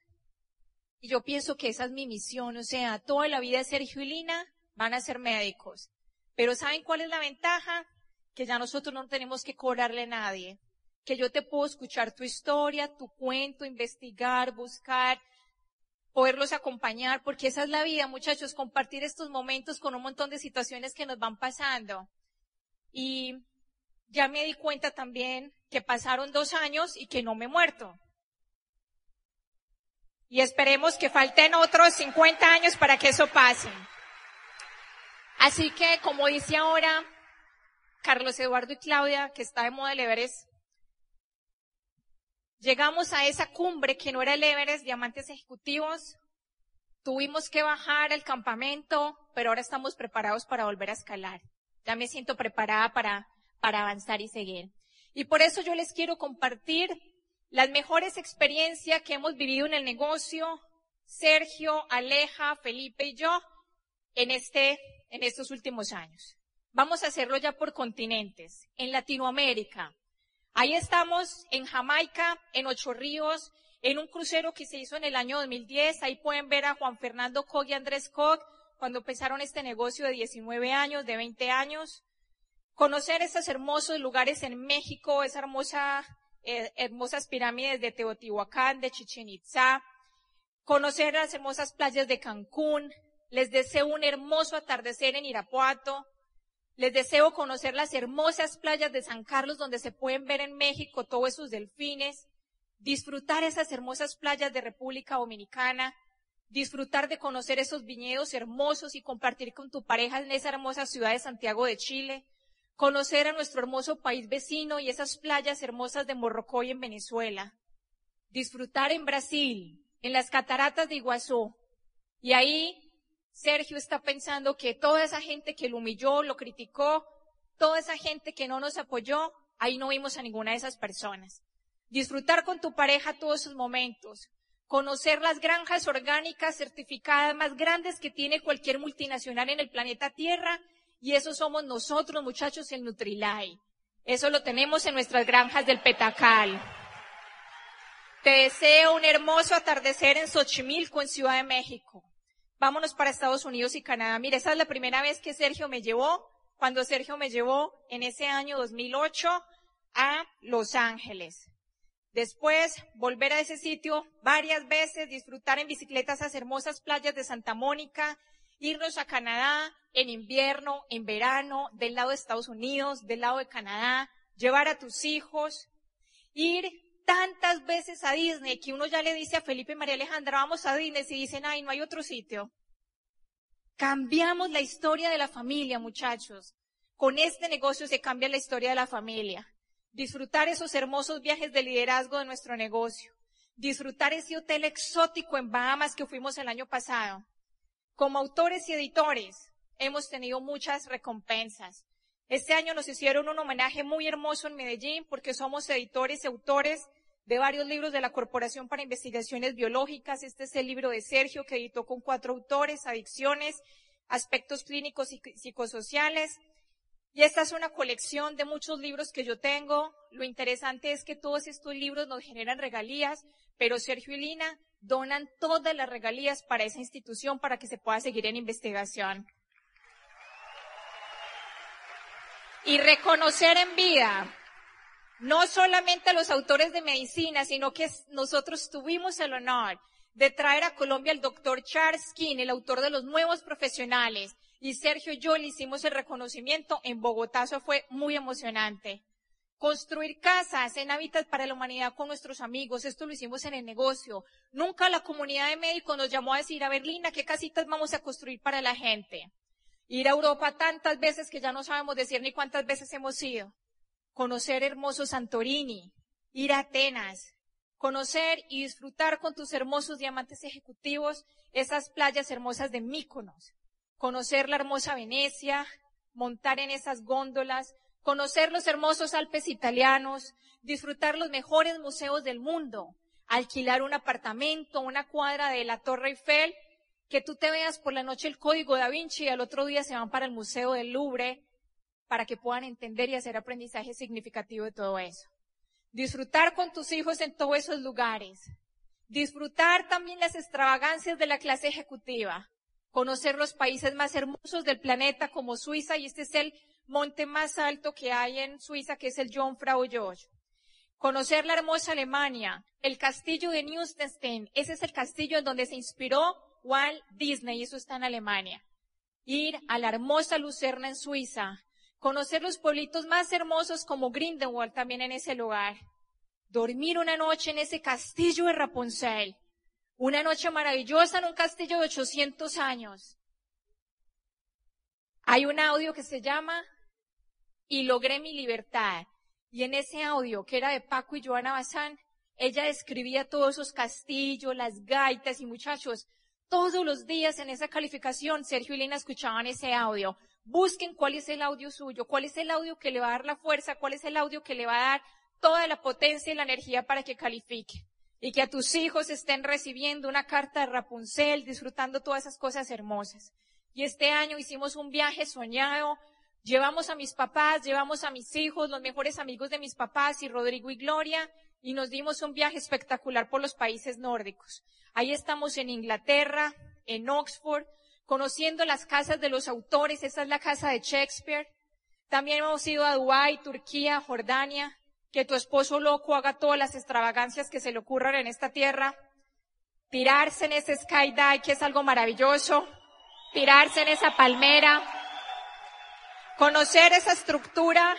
Y yo pienso que esa es mi misión. O sea, toda la vida Sergio y Lina van a ser médicos. Pero ¿saben cuál es la ventaja? Que ya nosotros no tenemos que cobrarle a nadie. Que yo te puedo escuchar tu historia, tu cuento, investigar, buscar, poderlos acompañar, porque esa es la vida, muchachos, compartir estos momentos con un montón de situaciones que nos van pasando. Y ya me di cuenta también que pasaron dos años y que no me muerto. Y esperemos que falten otros 50 años para que eso pase. Así que, como dice ahora Carlos Eduardo y Claudia, que está de moda el Everest, llegamos a esa cumbre que no era el Everest, diamantes ejecutivos, tuvimos que bajar al campamento, pero ahora estamos preparados para volver a escalar. Ya me siento preparada para, para avanzar y seguir. Y por eso yo les quiero compartir las mejores experiencias que hemos vivido en el negocio, Sergio, Aleja, Felipe y yo, en este, en estos últimos años. Vamos a hacerlo ya por continentes. En Latinoamérica. Ahí estamos en Jamaica, en Ocho Ríos, en un crucero que se hizo en el año 2010. Ahí pueden ver a Juan Fernando Cog y Andrés Cog cuando empezaron este negocio de 19 años, de 20 años. Conocer esos hermosos lugares en México, esas eh, hermosas pirámides de Teotihuacán, de Chichen Itza. Conocer las hermosas playas de Cancún. Les deseo un hermoso atardecer en Irapuato. Les deseo conocer las hermosas playas de San Carlos donde se pueden ver en México todos esos delfines, disfrutar esas hermosas playas de República Dominicana, disfrutar de conocer esos viñedos hermosos y compartir con tu pareja en esa hermosa ciudad de Santiago de Chile, conocer a nuestro hermoso país vecino y esas playas hermosas de Morrocoy en Venezuela, disfrutar en Brasil, en las cataratas de Iguazú, y ahí Sergio está pensando que toda esa gente que lo humilló, lo criticó, toda esa gente que no nos apoyó, ahí no vimos a ninguna de esas personas. Disfrutar con tu pareja todos esos momentos. Conocer las granjas orgánicas certificadas más grandes que tiene cualquier multinacional en el planeta Tierra. Y eso somos nosotros, muchachos, el Nutrilai. Eso lo tenemos en nuestras granjas del Petacal. Te deseo un hermoso atardecer en Xochimilco, en Ciudad de México vámonos para Estados Unidos y Canadá. Mire, esa es la primera vez que Sergio me llevó, cuando Sergio me llevó en ese año 2008 a Los Ángeles. Después, volver a ese sitio varias veces, disfrutar en bicicleta esas hermosas playas de Santa Mónica, irnos a Canadá en invierno, en verano, del lado de Estados Unidos, del lado de Canadá, llevar a tus hijos, ir tantas veces a Disney que uno ya le dice a Felipe y María Alejandra, vamos a Disney, y dicen, ay, no hay otro sitio. Cambiamos la historia de la familia, muchachos. Con este negocio se cambia la historia de la familia. Disfrutar esos hermosos viajes de liderazgo de nuestro negocio. Disfrutar ese hotel exótico en Bahamas que fuimos el año pasado. Como autores y editores, hemos tenido muchas recompensas. Este año nos hicieron un homenaje muy hermoso en Medellín porque somos editores y autores de varios libros de la Corporación para Investigaciones Biológicas. Este es el libro de Sergio que editó con cuatro autores, Adicciones, Aspectos Clínicos y Psicosociales. Y esta es una colección de muchos libros que yo tengo. Lo interesante es que todos estos libros nos generan regalías, pero Sergio y Lina donan todas las regalías para esa institución para que se pueda seguir en investigación. Y reconocer en vida no solamente a los autores de medicina, sino que nosotros tuvimos el honor de traer a Colombia al doctor Charles King, el autor de los nuevos profesionales, y Sergio y yo le hicimos el reconocimiento en Bogotá, eso fue muy emocionante. Construir casas en hábitat para la humanidad con nuestros amigos, esto lo hicimos en el negocio. Nunca la comunidad de médicos nos llamó a decir, a Berlina, ¿qué casitas vamos a construir para la gente? Ir a Europa tantas veces que ya no sabemos decir ni cuántas veces hemos ido conocer hermoso Santorini, ir a Atenas, conocer y disfrutar con tus hermosos diamantes ejecutivos esas playas hermosas de Míconos, conocer la hermosa Venecia, montar en esas góndolas, conocer los hermosos Alpes italianos, disfrutar los mejores museos del mundo, alquilar un apartamento, una cuadra de la Torre Eiffel, que tú te veas por la noche el código da Vinci y al otro día se van para el Museo del Louvre, para que puedan entender y hacer aprendizaje significativo de todo eso. Disfrutar con tus hijos en todos esos lugares. Disfrutar también las extravagancias de la clase ejecutiva. Conocer los países más hermosos del planeta como Suiza y este es el monte más alto que hay en Suiza que es el Jungfrau Joch. Conocer la hermosa Alemania, el castillo de Neustein, ese es el castillo en donde se inspiró Walt Disney y eso está en Alemania. Ir a la hermosa Lucerna en Suiza, Conocer los pueblitos más hermosos como Grindelwald también en ese lugar. Dormir una noche en ese castillo de Rapunzel. Una noche maravillosa en un castillo de 800 años. Hay un audio que se llama Y logré mi libertad. Y en ese audio, que era de Paco y Joana Bazán, ella describía todos esos castillos, las gaitas y muchachos, todos los días en esa calificación, Sergio y Lina escuchaban ese audio. Busquen cuál es el audio suyo, cuál es el audio que le va a dar la fuerza, cuál es el audio que le va a dar toda la potencia y la energía para que califique. Y que a tus hijos estén recibiendo una carta de Rapunzel, disfrutando todas esas cosas hermosas. Y este año hicimos un viaje soñado, llevamos a mis papás, llevamos a mis hijos, los mejores amigos de mis papás y Rodrigo y Gloria, y nos dimos un viaje espectacular por los países nórdicos. Ahí estamos en Inglaterra, en Oxford, conociendo las casas de los autores, esa es la casa de Shakespeare. También hemos ido a Dubái, Turquía, Jordania, que tu esposo loco haga todas las extravagancias que se le ocurran en esta tierra. Tirarse en ese skydive, que es algo maravilloso. Tirarse en esa palmera. Conocer esa estructura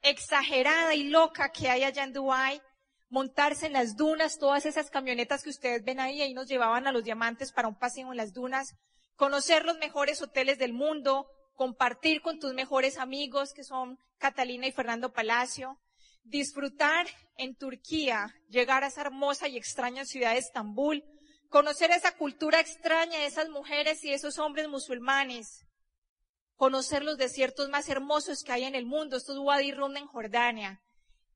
exagerada y loca que hay allá en Dubái montarse en las dunas, todas esas camionetas que ustedes ven ahí, ahí nos llevaban a los diamantes para un paseo en las dunas, conocer los mejores hoteles del mundo, compartir con tus mejores amigos que son Catalina y Fernando Palacio, disfrutar en Turquía, llegar a esa hermosa y extraña ciudad de Estambul, conocer esa cultura extraña de esas mujeres y esos hombres musulmanes, conocer los desiertos más hermosos que hay en el mundo, estos Wadi Rum en Jordania,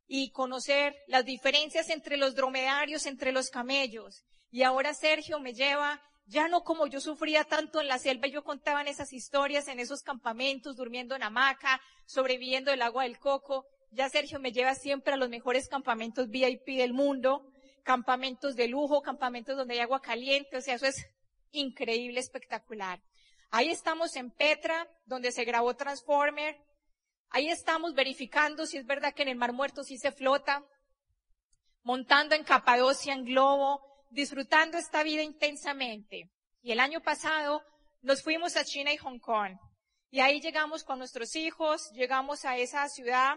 y conocer las diferencias entre los dromedarios, entre los camellos. Y ahora Sergio me lleva, ya no como yo sufría tanto en la selva, yo contaba en esas historias, en esos campamentos, durmiendo en hamaca, sobreviviendo el agua del coco. Ya Sergio me lleva siempre a los mejores campamentos VIP del mundo, campamentos de lujo, campamentos donde hay agua caliente, o sea, eso es increíble, espectacular. Ahí estamos en Petra, donde se grabó Transformer, Ahí estamos verificando si es verdad que en el Mar Muerto sí se flota, montando en Capadocia, en globo, disfrutando esta vida intensamente. Y el año pasado nos fuimos a China y Hong Kong. Y ahí llegamos con nuestros hijos, llegamos a esa ciudad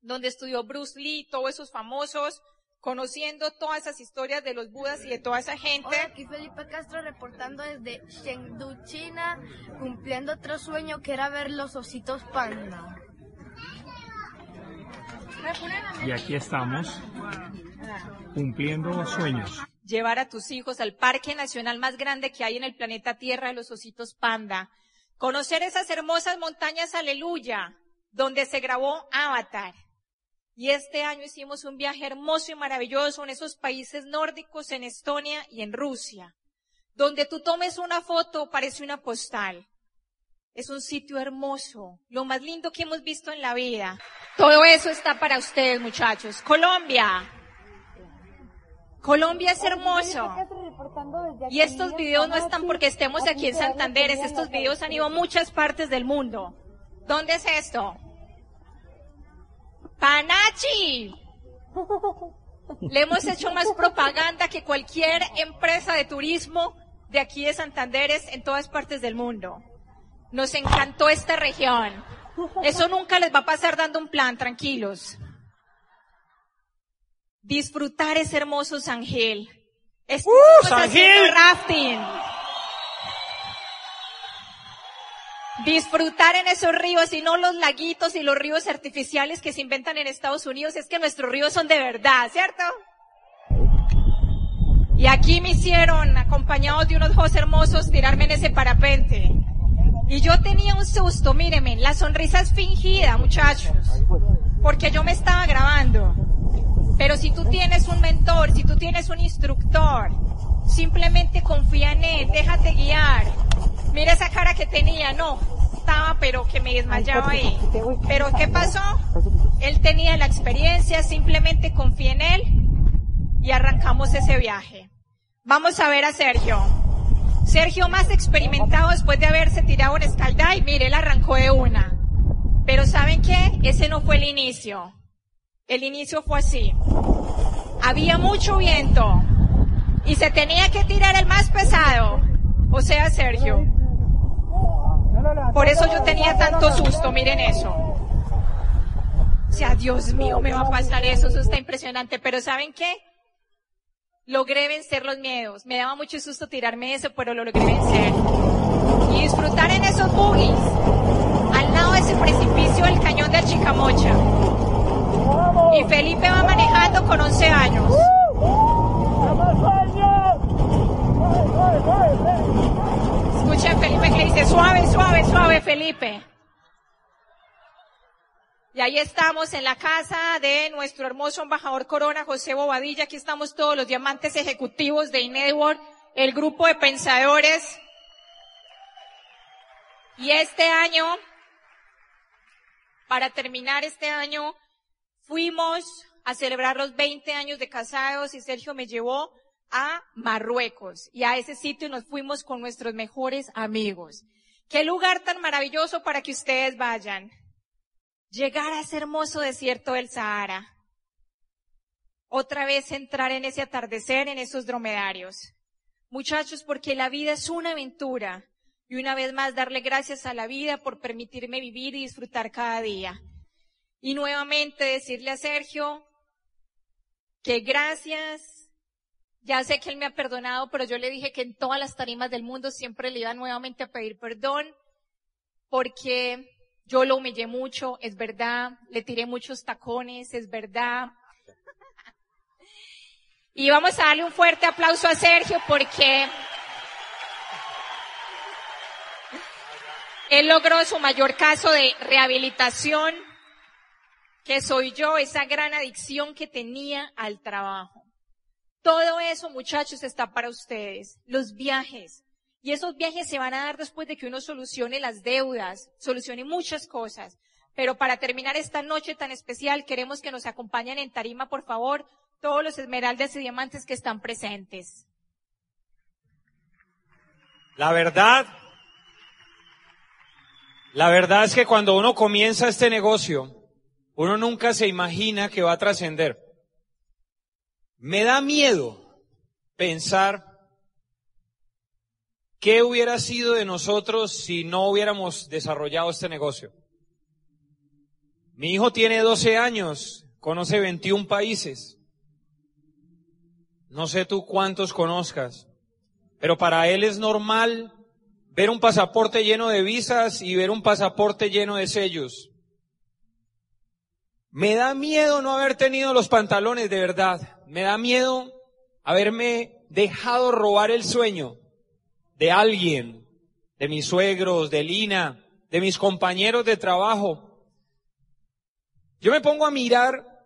donde estudió Bruce Lee, todos esos famosos, conociendo todas esas historias de los budas y de toda esa gente. Hola, aquí Felipe Castro reportando desde Chengdu, China, cumpliendo otro sueño que era ver los ositos panda. Y aquí estamos cumpliendo sueños. Llevar a tus hijos al parque nacional más grande que hay en el planeta Tierra de los ositos panda. Conocer esas hermosas montañas Aleluya, donde se grabó Avatar. Y este año hicimos un viaje hermoso y maravilloso en esos países nórdicos, en Estonia y en Rusia. Donde tú tomes una foto, parece una postal. Es un sitio hermoso, lo más lindo que hemos visto en la vida. Todo eso está para ustedes, muchachos. Colombia. Colombia es hermoso. Y estos videos no están porque estemos aquí en Santander, estos videos han ido a muchas partes del mundo. ¿Dónde es esto? Panachi. Le hemos hecho más propaganda que cualquier empresa de turismo de aquí de Santander en todas partes del mundo. Nos encantó esta región. Eso nunca les va a pasar dando un plan, tranquilos. Disfrutar ese hermoso Sangel. ¡Uh, Sangel! rafting. Disfrutar en esos ríos y no los laguitos y los ríos artificiales que se inventan en Estados Unidos. Es que nuestros ríos son de verdad, ¿cierto? Y aquí me hicieron, acompañados de unos ojos hermosos, tirarme en ese parapente. Y yo tenía un susto, míreme, la sonrisa es fingida, muchachos, porque yo me estaba grabando. Pero si tú tienes un mentor, si tú tienes un instructor, simplemente confía en él, déjate guiar. Mira esa cara que tenía, no, estaba pero que me desmayaba ahí. Pero ¿qué pasó? Él tenía la experiencia, simplemente confía en él y arrancamos ese viaje. Vamos a ver a Sergio. Sergio más experimentado después de haberse tirado en y mire, él arrancó de una. Pero ¿saben qué? Ese no fue el inicio. El inicio fue así. Había mucho viento y se tenía que tirar el más pesado, o sea, Sergio. Por eso yo tenía tanto susto, miren eso. O sea, Dios mío, me va a pasar eso, eso está impresionante. Pero ¿saben qué? Logré vencer los miedos. Me daba mucho susto tirarme eso, pero lo logré vencer. Y disfrutar en esos buggies, al lado de ese precipicio del cañón de Chicamocha. Y Felipe va manejando con 11 años. Escuchen Felipe que dice, suave, suave, suave, Felipe. Y ahí estamos en la casa de nuestro hermoso embajador Corona, José Bobadilla. Aquí estamos todos los diamantes ejecutivos de Inedward, el grupo de pensadores. Y este año, para terminar este año, fuimos a celebrar los 20 años de casados y Sergio me llevó a Marruecos y a ese sitio nos fuimos con nuestros mejores amigos. Qué lugar tan maravilloso para que ustedes vayan. Llegar a ese hermoso desierto del Sahara. Otra vez entrar en ese atardecer, en esos dromedarios. Muchachos, porque la vida es una aventura. Y una vez más darle gracias a la vida por permitirme vivir y disfrutar cada día. Y nuevamente decirle a Sergio que gracias ya sé que él me ha perdonado, pero yo le dije que en todas las tarimas del mundo siempre le iba nuevamente a pedir perdón porque yo lo humillé mucho, es verdad, le tiré muchos tacones, es verdad. Y vamos a darle un fuerte aplauso a Sergio porque él logró su mayor caso de rehabilitación, que soy yo, esa gran adicción que tenía al trabajo. Todo eso, muchachos, está para ustedes. Los viajes. Y esos viajes se van a dar después de que uno solucione las deudas, solucione muchas cosas. Pero para terminar esta noche tan especial, queremos que nos acompañen en tarima, por favor, todos los esmeraldas y diamantes que están presentes. La verdad, la verdad es que cuando uno comienza este negocio, uno nunca se imagina que va a trascender. Me da miedo pensar qué hubiera sido de nosotros si no hubiéramos desarrollado este negocio. Mi hijo tiene 12 años, conoce 21 países. No sé tú cuántos conozcas, pero para él es normal ver un pasaporte lleno de visas y ver un pasaporte lleno de sellos. Me da miedo no haber tenido los pantalones de verdad. Me da miedo haberme dejado robar el sueño de alguien, de mis suegros, de Lina, de mis compañeros de trabajo. Yo me pongo a mirar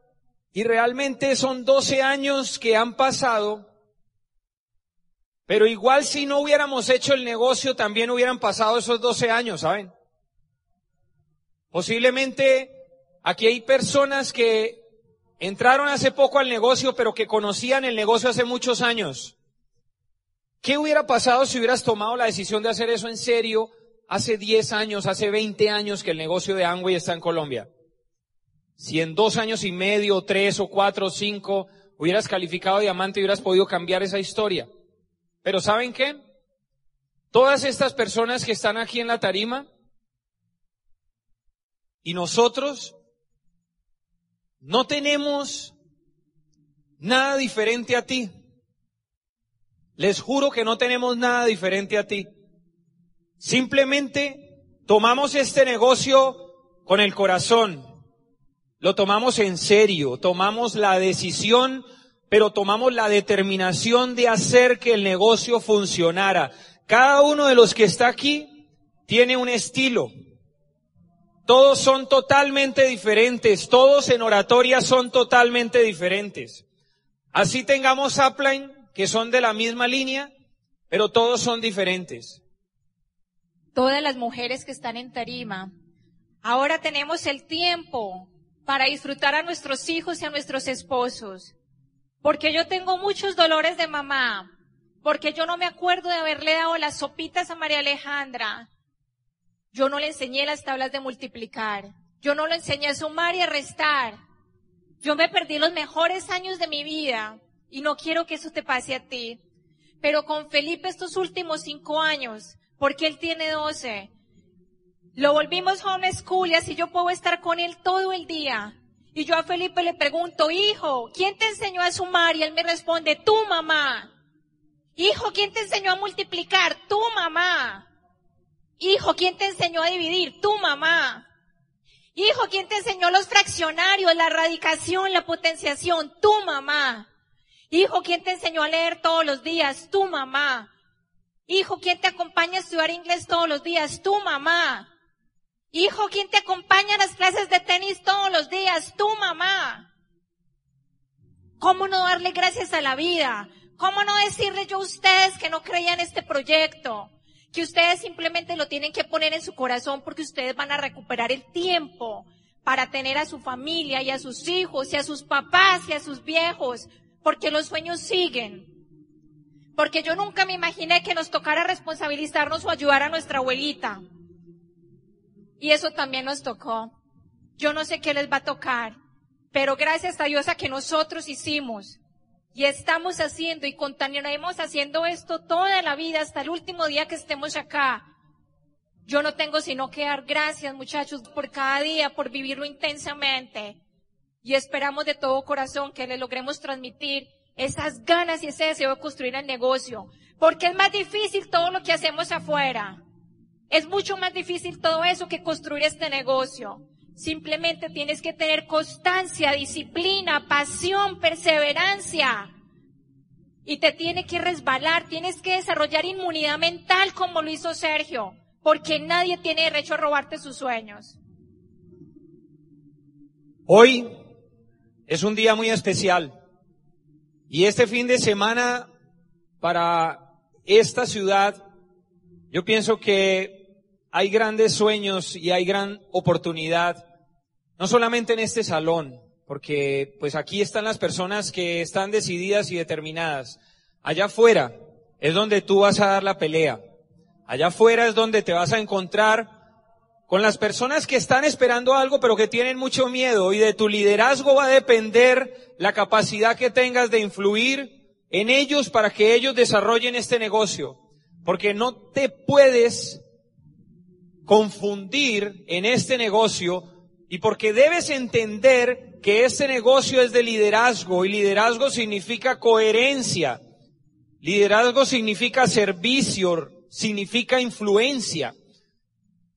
y realmente son 12 años que han pasado, pero igual si no hubiéramos hecho el negocio también hubieran pasado esos 12 años, ¿saben? Posiblemente aquí hay personas que entraron hace poco al negocio, pero que conocían el negocio hace muchos años. ¿Qué hubiera pasado si hubieras tomado la decisión de hacer eso en serio hace 10 años, hace 20 años que el negocio de Angway está en Colombia? Si en dos años y medio, tres o cuatro o cinco hubieras calificado diamante y hubieras podido cambiar esa historia. Pero ¿saben qué? Todas estas personas que están aquí en la tarima y nosotros no tenemos nada diferente a ti. Les juro que no tenemos nada diferente a ti. Simplemente tomamos este negocio con el corazón. Lo tomamos en serio, tomamos la decisión, pero tomamos la determinación de hacer que el negocio funcionara. Cada uno de los que está aquí tiene un estilo, todos son totalmente diferentes, todos en oratoria son totalmente diferentes. Así tengamos upline, que son de la misma línea, pero todos son diferentes. Todas las mujeres que están en tarima, ahora tenemos el tiempo para disfrutar a nuestros hijos y a nuestros esposos. Porque yo tengo muchos dolores de mamá, porque yo no me acuerdo de haberle dado las sopitas a María Alejandra, yo no le enseñé las tablas de multiplicar. Yo no le enseñé a sumar y a restar. Yo me perdí los mejores años de mi vida y no quiero que eso te pase a ti. Pero con Felipe estos últimos cinco años, porque él tiene doce, Lo volvimos homeschool y así yo puedo estar con él todo el día. Y yo a Felipe le pregunto, hijo, ¿quién te enseñó a sumar? Y él me responde, tu mamá. Hijo, ¿quién te enseñó a multiplicar? Tu mamá. Hijo, ¿quién te enseñó a dividir? Tu mamá. Hijo, ¿quién te enseñó los fraccionarios, la radicación, la potenciación? Tu mamá. Hijo, ¿quién te enseñó a leer todos los días? Tu mamá. Hijo, ¿quién te acompaña a estudiar inglés todos los días? Tu mamá. Hijo, ¿quién te acompaña a las clases de tenis todos los días? Tu mamá. ¿Cómo no darle gracias a la vida? ¿Cómo no decirle yo a ustedes que no creían este proyecto? Que ustedes simplemente lo tienen que poner en su corazón porque ustedes van a recuperar el tiempo para tener a su familia y a sus hijos y a sus papás y a sus viejos, porque los sueños siguen. Porque yo nunca me imaginé que nos tocara responsabilizarnos o ayudar a nuestra abuelita. Y eso también nos tocó. Yo no sé qué les va a tocar, pero gracias a Dios a que nosotros hicimos y estamos haciendo y continuaremos haciendo esto toda la vida hasta el último día que estemos acá. Yo no tengo sino que dar gracias, muchachos, por cada día, por vivirlo intensamente. Y esperamos de todo corazón que le logremos transmitir esas ganas y ese deseo de construir el negocio. Porque es más difícil todo lo que hacemos afuera. Es mucho más difícil todo eso que construir este negocio. Simplemente tienes que tener constancia, disciplina, pasión, perseverancia. Y te tiene que resbalar, tienes que desarrollar inmunidad mental como lo hizo Sergio, porque nadie tiene derecho a robarte sus sueños. Hoy es un día muy especial y este fin de semana para esta ciudad yo pienso que hay grandes sueños y hay gran oportunidad, no solamente en este salón, porque pues aquí están las personas que están decididas y determinadas. Allá afuera es donde tú vas a dar la pelea. Allá afuera es donde te vas a encontrar con las personas que están esperando algo pero que tienen mucho miedo y de tu liderazgo va a depender la capacidad que tengas de influir en ellos para que ellos desarrollen este negocio. Porque no te puedes confundir en este negocio y porque debes entender que este negocio es de liderazgo y liderazgo significa coherencia. Liderazgo significa servicio, significa influencia.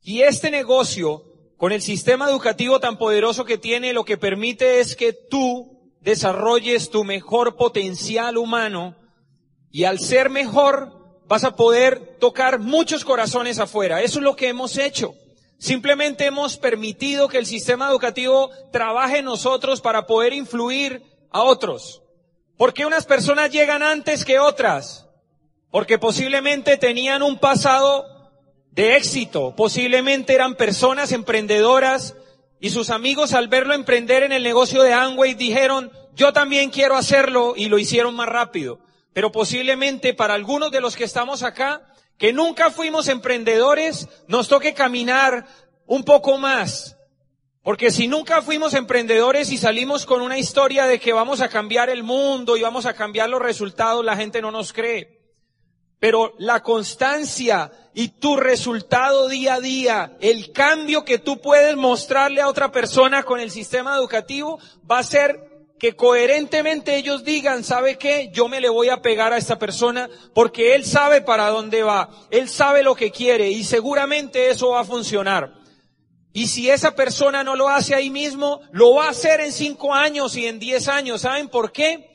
Y este negocio, con el sistema educativo tan poderoso que tiene, lo que permite es que tú desarrolles tu mejor potencial humano y al ser mejor vas a poder tocar muchos corazones afuera. Eso es lo que hemos hecho. Simplemente hemos permitido que el sistema educativo trabaje en nosotros para poder influir a otros. ¿Por qué unas personas llegan antes que otras? Porque posiblemente tenían un pasado de éxito, posiblemente eran personas emprendedoras y sus amigos al verlo emprender en el negocio de Amway dijeron, yo también quiero hacerlo y lo hicieron más rápido pero posiblemente para algunos de los que estamos acá, que nunca fuimos emprendedores, nos toque caminar un poco más. Porque si nunca fuimos emprendedores y salimos con una historia de que vamos a cambiar el mundo y vamos a cambiar los resultados, la gente no nos cree. Pero la constancia y tu resultado día a día, el cambio que tú puedes mostrarle a otra persona con el sistema educativo va a ser que coherentemente ellos digan, ¿sabe qué? Yo me le voy a pegar a esta persona porque él sabe para dónde va, él sabe lo que quiere y seguramente eso va a funcionar. Y si esa persona no lo hace ahí mismo, lo va a hacer en cinco años y en diez años. ¿Saben por qué?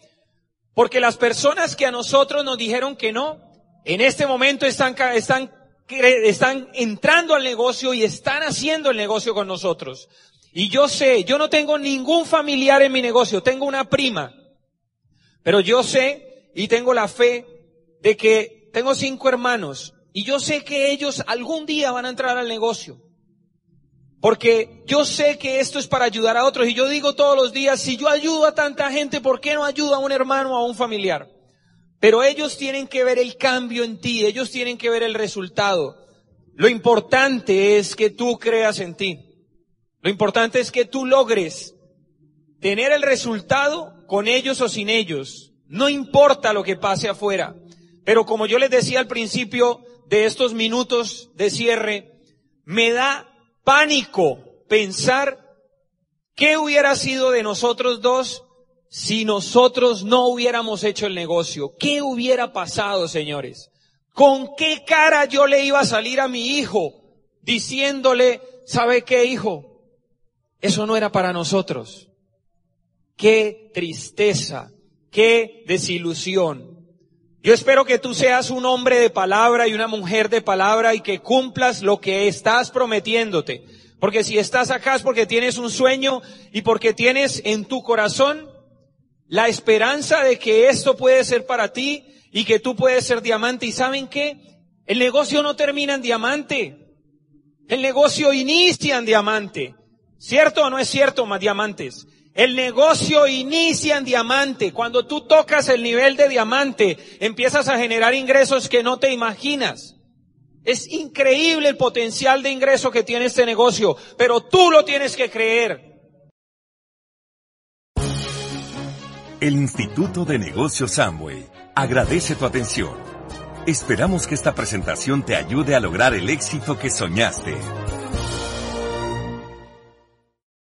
Porque las personas que a nosotros nos dijeron que no, en este momento están, están, están entrando al negocio y están haciendo el negocio con nosotros. Y yo sé, yo no tengo ningún familiar en mi negocio, tengo una prima. Pero yo sé y tengo la fe de que tengo cinco hermanos y yo sé que ellos algún día van a entrar al negocio. Porque yo sé que esto es para ayudar a otros y yo digo todos los días, si yo ayudo a tanta gente, ¿por qué no ayudo a un hermano o a un familiar? Pero ellos tienen que ver el cambio en ti, ellos tienen que ver el resultado. Lo importante es que tú creas en ti. Lo importante es que tú logres tener el resultado con ellos o sin ellos. No importa lo que pase afuera. Pero como yo les decía al principio de estos minutos de cierre, me da pánico pensar qué hubiera sido de nosotros dos si nosotros no hubiéramos hecho el negocio. ¿Qué hubiera pasado, señores? ¿Con qué cara yo le iba a salir a mi hijo diciéndole, ¿sabe qué, hijo? Eso no era para nosotros. Qué tristeza, qué desilusión. Yo espero que tú seas un hombre de palabra y una mujer de palabra y que cumplas lo que estás prometiéndote. Porque si estás acá es porque tienes un sueño y porque tienes en tu corazón la esperanza de que esto puede ser para ti y que tú puedes ser diamante. ¿Y saben qué? El negocio no termina en diamante. El negocio inicia en diamante. ¿Cierto o no es cierto, más diamantes? El negocio inicia en diamante. Cuando tú tocas el nivel de diamante, empiezas a generar ingresos que no te imaginas. Es increíble el potencial de ingreso que tiene este negocio, pero tú lo tienes que creer. El Instituto de Negocios Samway agradece tu atención. Esperamos que esta presentación te ayude a lograr el éxito que soñaste.